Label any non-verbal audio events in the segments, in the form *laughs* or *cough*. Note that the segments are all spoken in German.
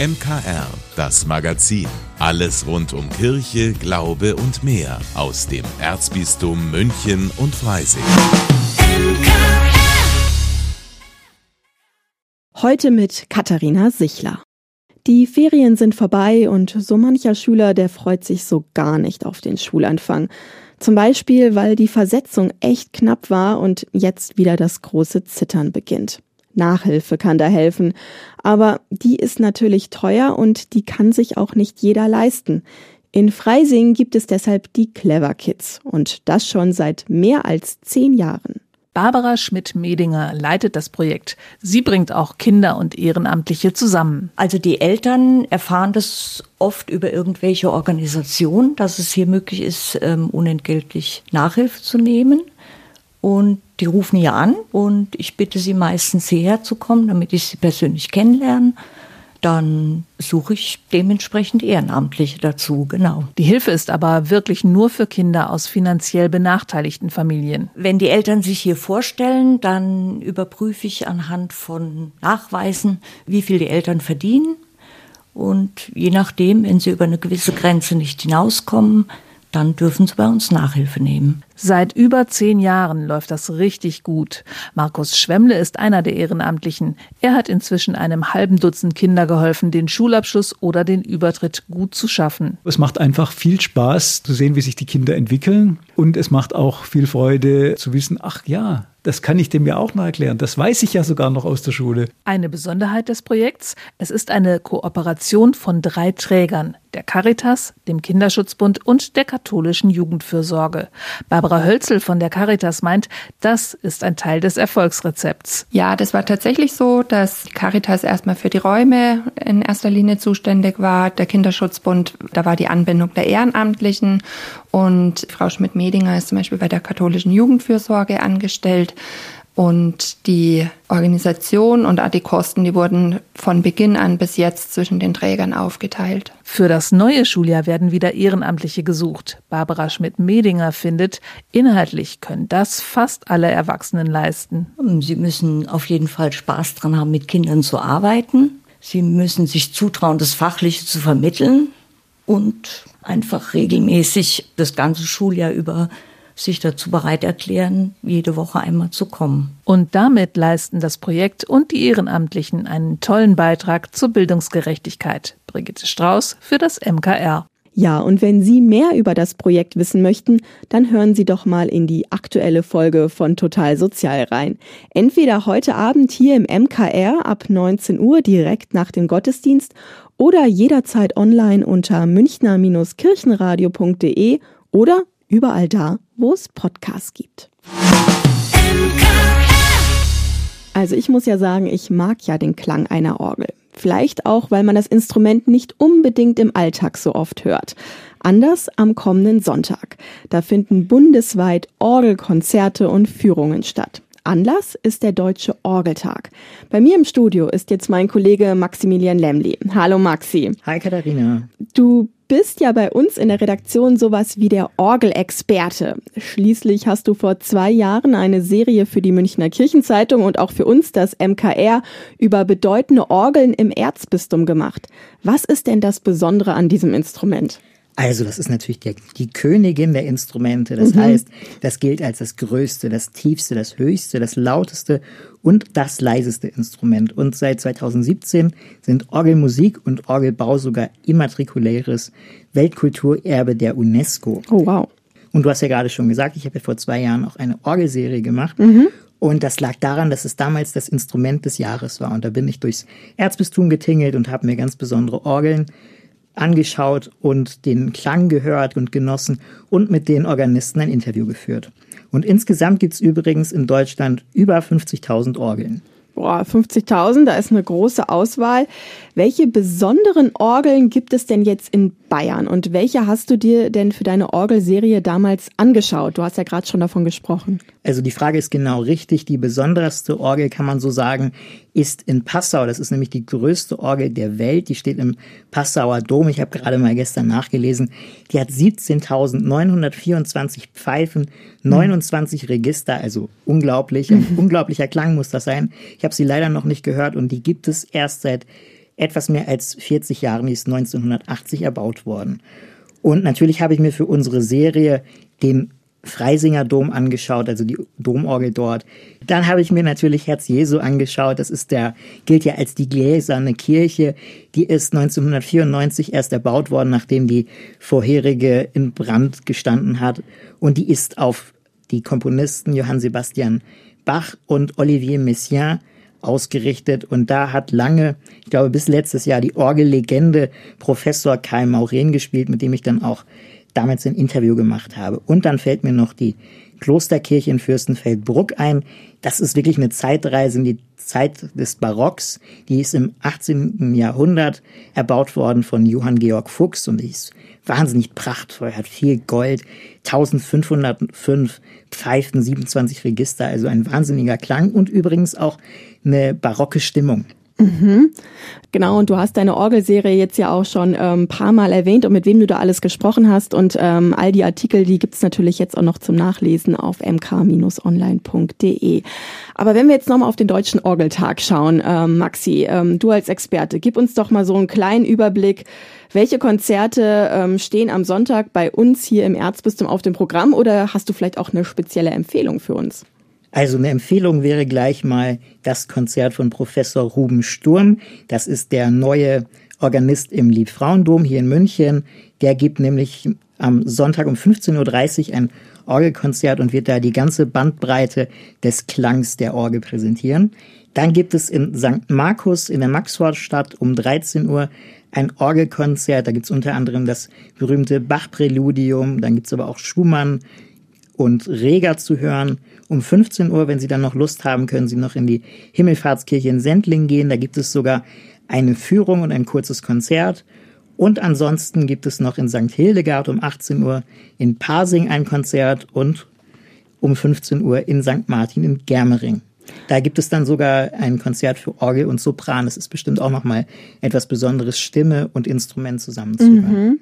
MKR, das Magazin. Alles rund um Kirche, Glaube und mehr aus dem Erzbistum München und Freising. Heute mit Katharina Sichler. Die Ferien sind vorbei und so mancher Schüler, der freut sich so gar nicht auf den Schulanfang. Zum Beispiel, weil die Versetzung echt knapp war und jetzt wieder das große Zittern beginnt. Nachhilfe kann da helfen. Aber die ist natürlich teuer und die kann sich auch nicht jeder leisten. In Freising gibt es deshalb die Clever Kids und das schon seit mehr als zehn Jahren. Barbara Schmidt-Medinger leitet das Projekt. Sie bringt auch Kinder und Ehrenamtliche zusammen. Also die Eltern erfahren das oft über irgendwelche Organisationen, dass es hier möglich ist, ähm, unentgeltlich Nachhilfe zu nehmen. Und die rufen hier an und ich bitte sie meistens hierher zu kommen, damit ich sie persönlich kennenlerne. Dann suche ich dementsprechend Ehrenamtliche dazu, genau. Die Hilfe ist aber wirklich nur für Kinder aus finanziell benachteiligten Familien. Wenn die Eltern sich hier vorstellen, dann überprüfe ich anhand von Nachweisen, wie viel die Eltern verdienen. Und je nachdem, wenn sie über eine gewisse Grenze nicht hinauskommen, dann dürfen sie bei uns Nachhilfe nehmen. Seit über zehn Jahren läuft das richtig gut. Markus Schwemmle ist einer der Ehrenamtlichen. Er hat inzwischen einem halben Dutzend Kinder geholfen, den Schulabschluss oder den Übertritt gut zu schaffen. Es macht einfach viel Spaß zu sehen, wie sich die Kinder entwickeln. Und es macht auch viel Freude zu wissen, ach ja, das kann ich dem ja auch noch erklären. Das weiß ich ja sogar noch aus der Schule. Eine Besonderheit des Projekts, es ist eine Kooperation von drei Trägern, der Caritas, dem Kinderschutzbund und der katholischen Jugendfürsorge. Barbara Hölzel von der Caritas meint, das ist ein Teil des Erfolgsrezepts. Ja, das war tatsächlich so, dass die Caritas erstmal für die Räume in erster Linie zuständig war. Der Kinderschutzbund, da war die Anbindung der Ehrenamtlichen und Frau Schmidt-Medinger ist zum Beispiel bei der katholischen Jugendfürsorge angestellt. Und die Organisation und auch die Kosten, die wurden von Beginn an bis jetzt zwischen den Trägern aufgeteilt. Für das neue Schuljahr werden wieder Ehrenamtliche gesucht. Barbara Schmidt-Medinger findet, inhaltlich können das fast alle Erwachsenen leisten. Sie müssen auf jeden Fall Spaß dran haben, mit Kindern zu arbeiten. Sie müssen sich zutrauen, das Fachliche zu vermitteln und einfach regelmäßig das ganze Schuljahr über sich dazu bereit erklären, jede Woche einmal zu kommen. Und damit leisten das Projekt und die Ehrenamtlichen einen tollen Beitrag zur Bildungsgerechtigkeit. Brigitte Strauß für das MKR. Ja, und wenn Sie mehr über das Projekt wissen möchten, dann hören Sie doch mal in die aktuelle Folge von Total Sozial rein. Entweder heute Abend hier im MKR ab 19 Uhr direkt nach dem Gottesdienst oder jederzeit online unter münchner-kirchenradio.de oder überall da, wo es Podcasts gibt. Also ich muss ja sagen, ich mag ja den Klang einer Orgel. Vielleicht auch, weil man das Instrument nicht unbedingt im Alltag so oft hört. Anders am kommenden Sonntag. Da finden bundesweit Orgelkonzerte und Führungen statt. Anlass ist der Deutsche Orgeltag. Bei mir im Studio ist jetzt mein Kollege Maximilian Lemli. Hallo Maxi. Hi Katharina. Du bist ja bei uns in der Redaktion sowas wie der Orgelexperte. Schließlich hast du vor zwei Jahren eine Serie für die Münchner Kirchenzeitung und auch für uns das MKR über bedeutende Orgeln im Erzbistum gemacht. Was ist denn das Besondere an diesem Instrument? Also, das ist natürlich die, die Königin der Instrumente. Das mhm. heißt, das gilt als das größte, das tiefste, das höchste, das lauteste und das leiseste Instrument. Und seit 2017 sind Orgelmusik und Orgelbau sogar immatrikuläres Weltkulturerbe der UNESCO. Oh, wow. Und du hast ja gerade schon gesagt, ich habe ja vor zwei Jahren auch eine Orgelserie gemacht. Mhm. Und das lag daran, dass es damals das Instrument des Jahres war. Und da bin ich durchs Erzbistum getingelt und habe mir ganz besondere Orgeln angeschaut und den Klang gehört und genossen und mit den Organisten ein Interview geführt. Und insgesamt gibt es übrigens in Deutschland über 50.000 Orgeln. Boah, 50.000, da ist eine große Auswahl. Welche besonderen Orgeln gibt es denn jetzt in Bayern und welche hast du dir denn für deine Orgelserie damals angeschaut? Du hast ja gerade schon davon gesprochen. Also die Frage ist genau richtig. Die besonderste Orgel kann man so sagen, ist in Passau. Das ist nämlich die größte Orgel der Welt. Die steht im Passauer Dom. Ich habe gerade mal gestern nachgelesen. Die hat 17.924 Pfeifen, 29 hm. Register. Also unglaublich. Ein unglaublicher Klang muss das sein. Ich habe sie leider noch nicht gehört und die gibt es erst seit etwas mehr als 40 Jahren, die ist 1980 erbaut worden. Und natürlich habe ich mir für unsere Serie den Freisinger Dom angeschaut, also die Domorgel dort. Dann habe ich mir natürlich Herz Jesu angeschaut. Das ist der, gilt ja als die gläserne Kirche. Die ist 1994 erst erbaut worden, nachdem die vorherige in Brand gestanden hat. Und die ist auf die Komponisten Johann Sebastian Bach und Olivier Messiaen ausgerichtet. Und da hat lange, ich glaube bis letztes Jahr, die Orgellegende Professor Kai Mauren gespielt, mit dem ich dann auch damals ein Interview gemacht habe. Und dann fällt mir noch die Klosterkirche in Fürstenfeldbruck ein. Das ist wirklich eine Zeitreise in die Zeit des Barocks. Die ist im 18. Jahrhundert erbaut worden von Johann Georg Fuchs und die ist wahnsinnig prachtvoll, hat viel Gold, 1505 Pfeifen, 27 Register, also ein wahnsinniger Klang und übrigens auch eine barocke Stimmung. Mhm. Genau, und du hast deine Orgelserie jetzt ja auch schon ein ähm, paar Mal erwähnt und mit wem du da alles gesprochen hast. Und ähm, all die Artikel, die gibt's natürlich jetzt auch noch zum Nachlesen auf mk-online.de. Aber wenn wir jetzt nochmal auf den Deutschen Orgeltag schauen, ähm, Maxi, ähm, du als Experte, gib uns doch mal so einen kleinen Überblick. Welche Konzerte ähm, stehen am Sonntag bei uns hier im Erzbistum auf dem Programm oder hast du vielleicht auch eine spezielle Empfehlung für uns? Also eine Empfehlung wäre gleich mal das Konzert von Professor Ruben Sturm. Das ist der neue Organist im Liebfrauendom hier in München. Der gibt nämlich am Sonntag um 15.30 Uhr ein Orgelkonzert und wird da die ganze Bandbreite des Klangs der Orgel präsentieren. Dann gibt es in St. Markus in der Maxvorstadt um 13 Uhr ein Orgelkonzert. Da gibt es unter anderem das berühmte Bach-Präludium. Dann gibt es aber auch Schumann und Reger zu hören. Um 15 Uhr, wenn Sie dann noch Lust haben, können Sie noch in die Himmelfahrtskirche in Sendling gehen. Da gibt es sogar eine Führung und ein kurzes Konzert. Und ansonsten gibt es noch in St. Hildegard um 18 Uhr in Pasing ein Konzert und um 15 Uhr in St. Martin in Germering. Da gibt es dann sogar ein Konzert für Orgel und Sopran. Das ist bestimmt auch nochmal etwas Besonderes, Stimme und Instrument zusammenzuhören. Mhm.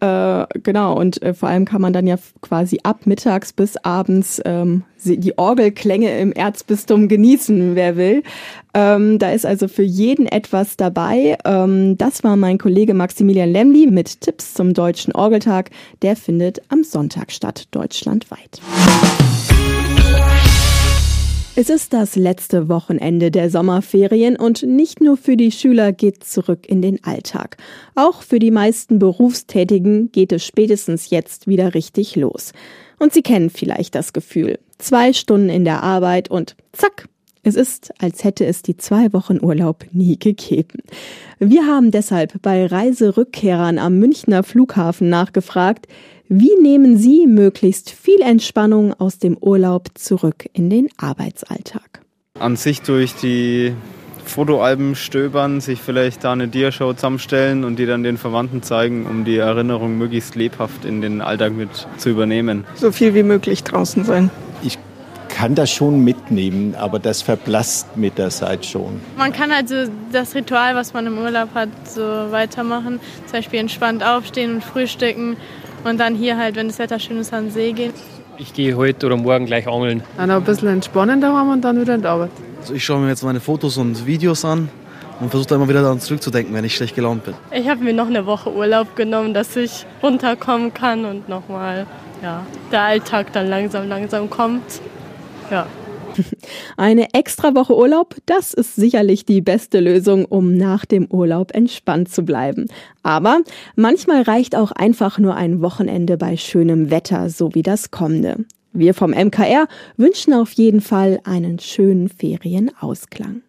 Äh, genau, und äh, vor allem kann man dann ja quasi ab mittags bis abends ähm, die Orgelklänge im Erzbistum genießen, wer will. Ähm, da ist also für jeden etwas dabei. Ähm, das war mein Kollege Maximilian Lemli mit Tipps zum Deutschen Orgeltag. Der findet am Sonntag statt, deutschlandweit. Es ist das letzte Wochenende der Sommerferien und nicht nur für die Schüler geht zurück in den Alltag. Auch für die meisten Berufstätigen geht es spätestens jetzt wieder richtig los. Und Sie kennen vielleicht das Gefühl. Zwei Stunden in der Arbeit und zack, es ist, als hätte es die zwei Wochen Urlaub nie gegeben. Wir haben deshalb bei Reiserückkehrern am Münchner Flughafen nachgefragt, wie nehmen Sie möglichst viel Entspannung aus dem Urlaub zurück in den Arbeitsalltag? An sich durch die Fotoalben stöbern, sich vielleicht da eine Diashow zusammenstellen und die dann den Verwandten zeigen, um die Erinnerung möglichst lebhaft in den Alltag mit zu übernehmen. So viel wie möglich draußen sein. Ich kann das schon mitnehmen, aber das verblasst mit der Zeit schon. Man kann also das Ritual, was man im Urlaub hat, so weitermachen. Zum Beispiel entspannt aufstehen und frühstücken und dann hier halt, wenn das Wetter schön ist, an den See gehen. Ich gehe heute oder morgen gleich angeln. Dann ein bisschen entspannen daheim und dann wieder in die Arbeit. Also ich schaue mir jetzt meine Fotos und Videos an und versuche immer wieder daran zurückzudenken, wenn ich schlecht gelaunt bin. Ich habe mir noch eine Woche Urlaub genommen, dass ich runterkommen kann und nochmal ja, der Alltag dann langsam, langsam kommt. Ja. *laughs* Eine extra Woche Urlaub, das ist sicherlich die beste Lösung, um nach dem Urlaub entspannt zu bleiben. Aber manchmal reicht auch einfach nur ein Wochenende bei schönem Wetter, so wie das kommende. Wir vom MKR wünschen auf jeden Fall einen schönen Ferienausklang.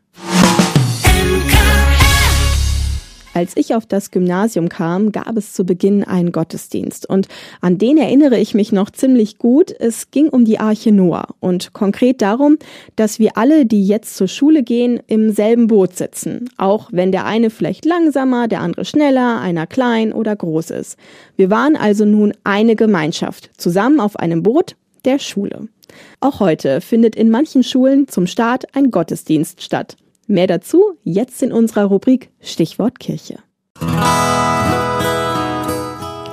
Als ich auf das Gymnasium kam, gab es zu Beginn einen Gottesdienst und an den erinnere ich mich noch ziemlich gut. Es ging um die Arche Noah und konkret darum, dass wir alle, die jetzt zur Schule gehen, im selben Boot sitzen, auch wenn der eine vielleicht langsamer, der andere schneller, einer klein oder groß ist. Wir waren also nun eine Gemeinschaft, zusammen auf einem Boot der Schule. Auch heute findet in manchen Schulen zum Start ein Gottesdienst statt. Mehr dazu jetzt in unserer Rubrik Stichwort Kirche.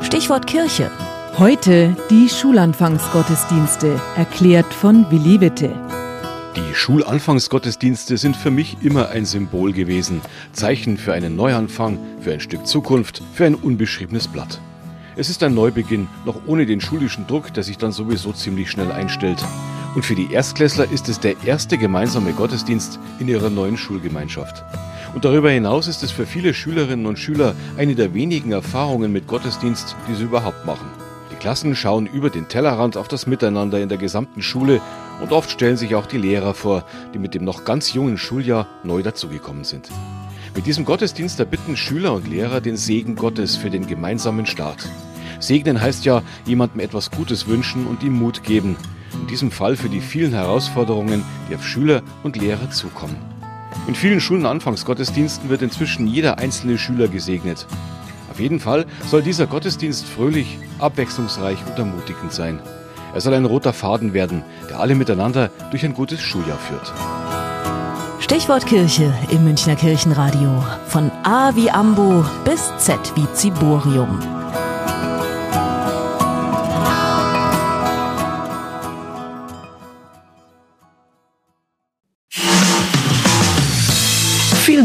Stichwort Kirche. Heute die Schulanfangsgottesdienste, erklärt von Willi Witte. Die Schulanfangsgottesdienste sind für mich immer ein Symbol gewesen, Zeichen für einen Neuanfang, für ein Stück Zukunft, für ein unbeschriebenes Blatt. Es ist ein Neubeginn, noch ohne den schulischen Druck, der sich dann sowieso ziemlich schnell einstellt. Und für die Erstklässler ist es der erste gemeinsame Gottesdienst in ihrer neuen Schulgemeinschaft. Und darüber hinaus ist es für viele Schülerinnen und Schüler eine der wenigen Erfahrungen mit Gottesdienst, die sie überhaupt machen. Die Klassen schauen über den Tellerrand auf das Miteinander in der gesamten Schule und oft stellen sich auch die Lehrer vor, die mit dem noch ganz jungen Schuljahr neu dazugekommen sind. Mit diesem Gottesdienst erbitten Schüler und Lehrer den Segen Gottes für den gemeinsamen Start. Segnen heißt ja, jemandem etwas Gutes wünschen und ihm Mut geben. In diesem Fall für die vielen Herausforderungen, die auf Schüler und Lehrer zukommen. In vielen Schulenanfangsgottesdiensten wird inzwischen jeder einzelne Schüler gesegnet. Auf jeden Fall soll dieser Gottesdienst fröhlich, abwechslungsreich und ermutigend sein. Er soll ein roter Faden werden, der alle miteinander durch ein gutes Schuljahr führt. Stichwort Kirche im Münchner Kirchenradio. Von A wie Ambo bis Z wie Ziborium.